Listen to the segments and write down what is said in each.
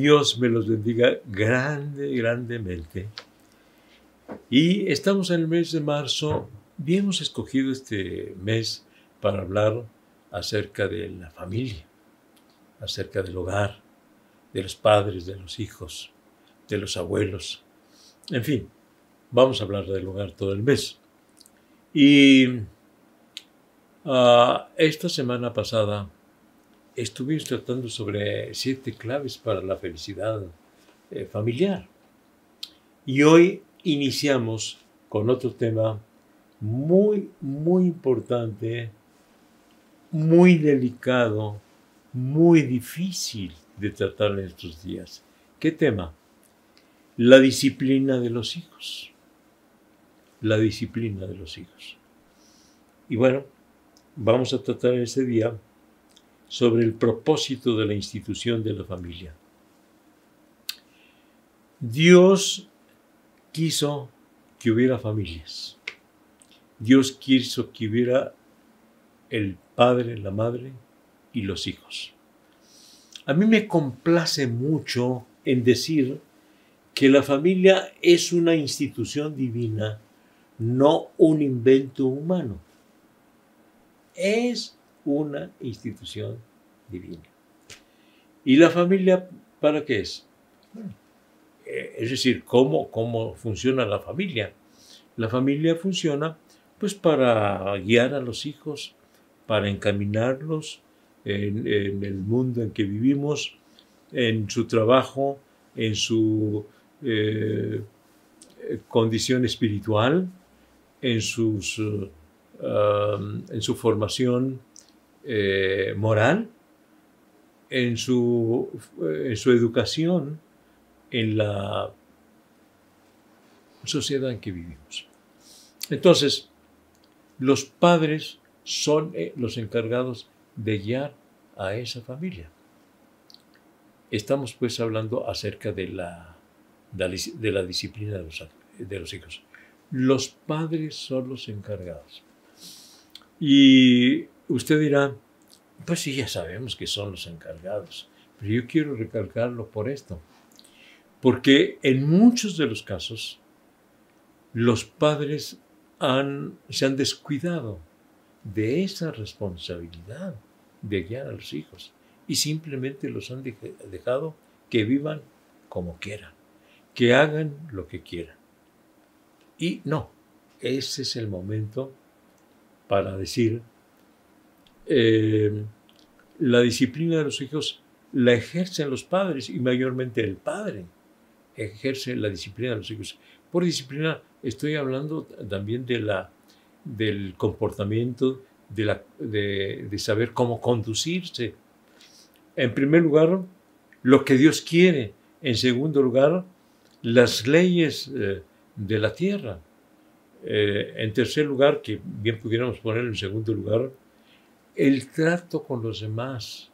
Dios me los bendiga grande, grandemente. Y estamos en el mes de marzo hemos escogido este mes para hablar acerca de la familia, acerca del hogar, de los padres, de los hijos, de los abuelos. En fin, vamos a hablar del hogar todo el mes. Y ah, esta semana pasada estuvimos tratando sobre siete claves para la felicidad eh, familiar. Y hoy iniciamos con otro tema muy, muy importante, muy delicado, muy difícil de tratar en estos días. ¿Qué tema? La disciplina de los hijos. La disciplina de los hijos. Y bueno, vamos a tratar en este día sobre el propósito de la institución de la familia. Dios quiso que hubiera familias. Dios quiso que hubiera el padre, la madre y los hijos. A mí me complace mucho en decir que la familia es una institución divina, no un invento humano. Es una institución divina. ¿Y la familia para qué es? Eh, es decir, ¿cómo, cómo funciona la familia. La familia funciona pues para guiar a los hijos, para encaminarlos en, el mundo en que vivimos, en su trabajo, en su eh, condición espiritual, en, sus, um, en su formación eh, moral, en su, en su educación, en la sociedad en que vivimos. Entonces, los padres son eh, los encargados de guiar a esa familia. Estamos pues hablando acerca de la, de la disciplina de los, de los hijos. Los padres son los encargados. Y usted dirá, pues sí, ya sabemos que son los encargados, pero yo quiero recalcarlo por esto. Porque en muchos de los casos los padres se han descuidado de esa responsabilidad de guiar a los hijos y simplemente los han dejado que vivan como quieran, que hagan lo que quieran. Y no, ese es el momento para decir, eh, la disciplina de los hijos la ejercen los padres y mayormente el padre ejerce la disciplina de los hijos. Por disciplina estoy hablando también de la, del comportamiento, de, la, de, saber cómo conducirse. En primer lugar, lo que Dios quiere. En segundo lugar, las leyes eh, de la tierra. Eh, en tercer lugar, que bien pudiéramos poner en segundo lugar, el trato con los demás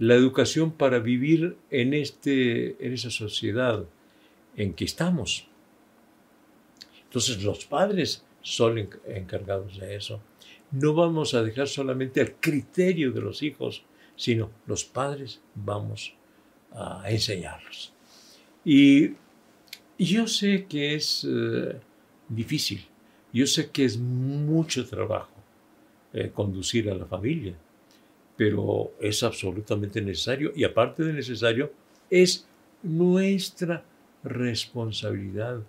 la educación para vivir en, este, en esa sociedad en que estamos. Entonces los padres son encargados de eso. No vamos a dejar solamente el criterio de los hijos, sino los padres vamos a enseñarlos. Y yo sé que es eh, difícil, yo sé que es mucho trabajo eh, conducir a la familia, pero es absolutamente necesario y aparte de necesario, es nuestra responsabilidad.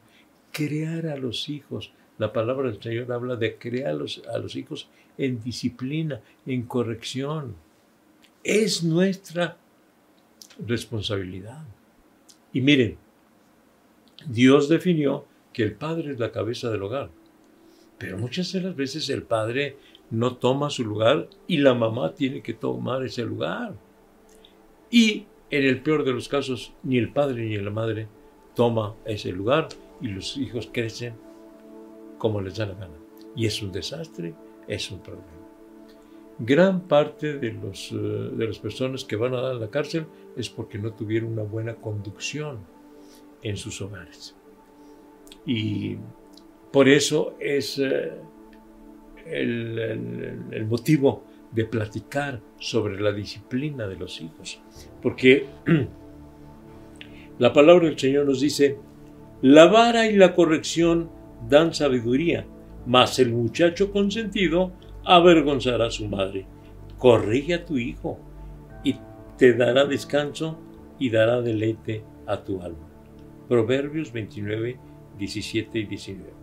Crear a los hijos. La palabra del Señor habla de crear a los, a los hijos en disciplina, en corrección. Es nuestra responsabilidad. Y miren, Dios definió que el padre es la cabeza del hogar. Pero muchas de las veces el padre no toma su lugar y la mamá tiene que tomar ese lugar. Y en el peor de los casos, ni el padre ni la madre toma ese lugar y los hijos crecen como les da la gana. Y es un desastre, es un problema. Gran parte de, los, eh, de las personas que van a dar la cárcel es porque no tuvieron una buena conducción en sus hogares. Y por eso es eh, el, motivo de platicar sobre la disciplina de los hijos. Porque La palabra del Señor nos dice, la vara y la corrección dan sabiduría, mas el muchacho consentido avergonzará a su madre. Corrige a tu hijo y te dará descanso y dará deleite a tu alma. Proverbios 29, 17 y 19.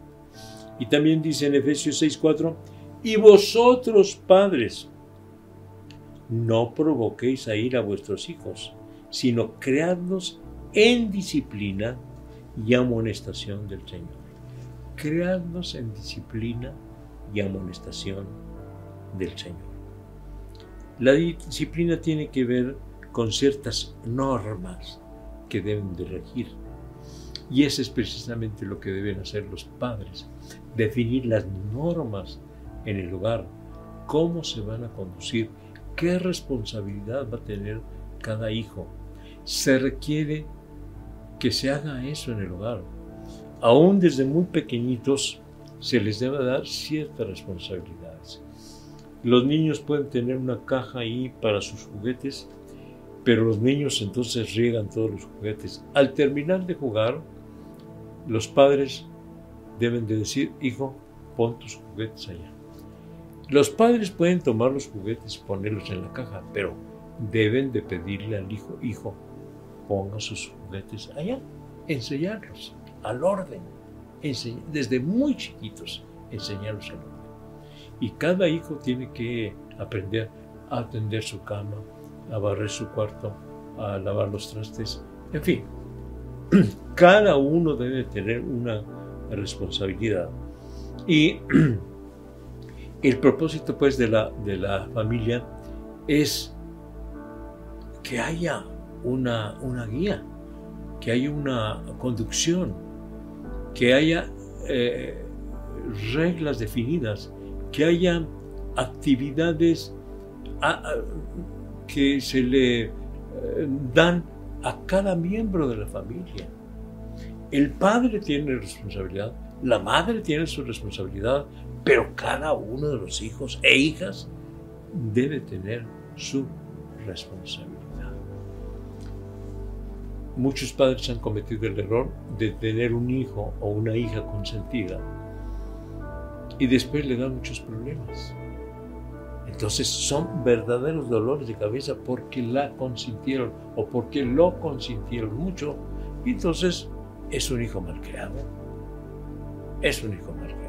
Y también dice en Efesios 6, 4, y vosotros padres, no provoquéis a ir a vuestros hijos, sino creadlos en disciplina y amonestación del Señor. Creadlos en disciplina y amonestación del Señor. La disciplina tiene que ver con ciertas normas que deben de regir. Y eso es precisamente lo que deben hacer los padres, definir las normas en el hogar, cómo se van a conducir, qué responsabilidad va a tener cada hijo. Se requiere que se haga eso en el hogar. Aún desde muy pequeñitos se les debe dar ciertas responsabilidades. Los niños pueden tener una caja ahí para sus juguetes, pero los niños entonces riegan todos los juguetes. Al terminar de jugar, los padres deben de decir, hijo, pon tus juguetes allá. Los padres pueden tomar los juguetes y ponerlos en la caja, pero deben de pedirle al hijo, hijo, ponga sus juguetes allá, enseñarlos al orden, desde muy chiquitos, enseñarlos al orden. Y cada hijo tiene que aprender a atender su cama, a barrer su cuarto, a lavar los trastes, en fin. Cada uno debe tener una responsabilidad. Y el propósito pues de la, de la familia es que haya una, una guía, que haya una conducción, que haya eh, reglas definidas, que haya actividades que se le eh, dan a cada miembro de la familia. El padre tiene responsabilidad, la madre tiene su responsabilidad, pero cada uno de los hijos e hijas debe tener su responsabilidad. Muchos padres han cometido el error de tener un hijo o una hija consentida y después le dan muchos problemas. Entonces son verdaderos dolores de cabeza porque la consintieron o porque lo consintieron mucho. Entonces es un hijo mal creado. Es un hijo mal creado.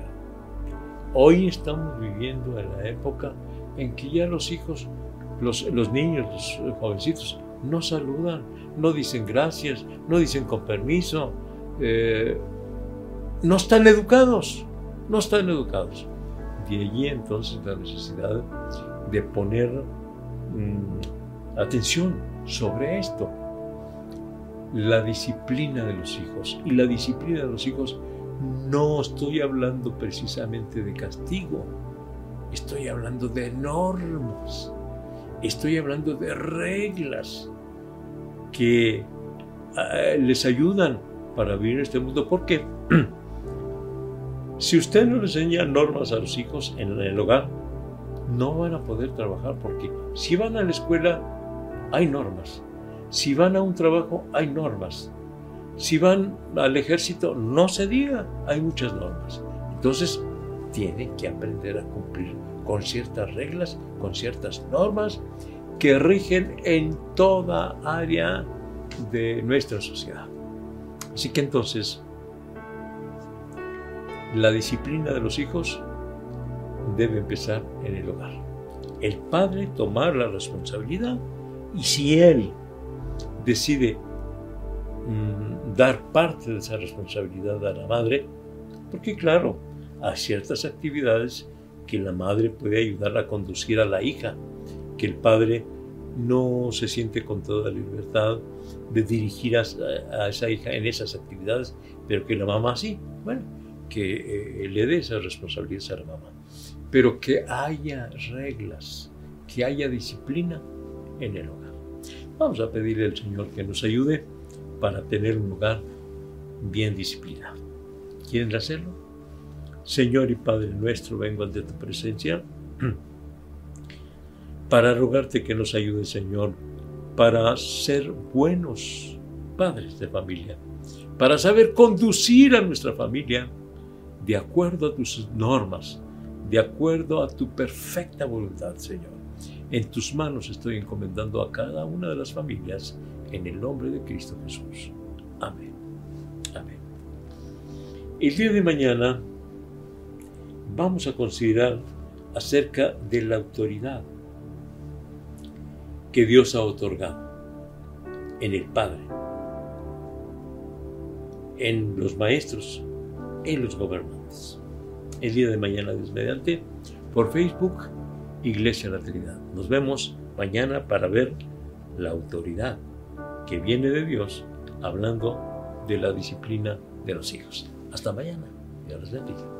Hoy estamos viviendo en la época en que ya los hijos, los, niños, los jovencitos, no saludan, no dicen gracias, no dicen con permiso, eh, no están educados no están educados. De allí entonces la necesidad de poner mm, atención sobre esto. La disciplina de los hijos. Y la disciplina de los hijos no estoy hablando precisamente de castigo, estoy hablando de normas, estoy hablando de reglas que ah, les ayudan para vivir en este mundo. ¿Por qué? Si usted no le enseña normas a los hijos en el hogar, no van a poder trabajar porque si van a la escuela hay normas. Si van a un trabajo hay normas. Si van al ejército, no se diga, hay muchas normas. Entonces, tiene que aprender a cumplir con ciertas reglas, con ciertas normas que rigen en toda área de nuestra sociedad. Así que entonces, la disciplina de los hijos debe empezar en el hogar. El padre tomar la responsabilidad y si él decide mm, dar parte de esa responsabilidad a la madre, porque claro, hay ciertas actividades que la madre puede ayudar a conducir a la hija, que el padre no se siente con toda libertad de dirigir a, a esa hija en esas actividades, pero que la mamá sí. Bueno, que eh, le dé esa responsabilidad a la mamá, pero que haya reglas, que haya disciplina en el hogar. Vamos a pedirle al Señor que nos ayude para tener un hogar bien disciplinado. ¿Quieren hacerlo? Señor y Padre nuestro, vengo ante tu presencia para rogarte que nos ayude, Señor, para ser buenos padres de familia, para saber conducir a nuestra familia de acuerdo a tus normas, de acuerdo a tu perfecta voluntad, Señor. En tus manos estoy encomendando a cada una de las familias en el nombre de Cristo Jesús. Amén. Amén. El día de mañana vamos a considerar acerca de la autoridad que Dios ha otorgado en el Padre, en los maestros, en los gobernantes. El día de mañana, Dios mediante, por Facebook, Iglesia La Trinidad. Nos vemos mañana para ver la autoridad que viene de Dios hablando de la disciplina de los hijos. Hasta mañana. Dios les bendiga.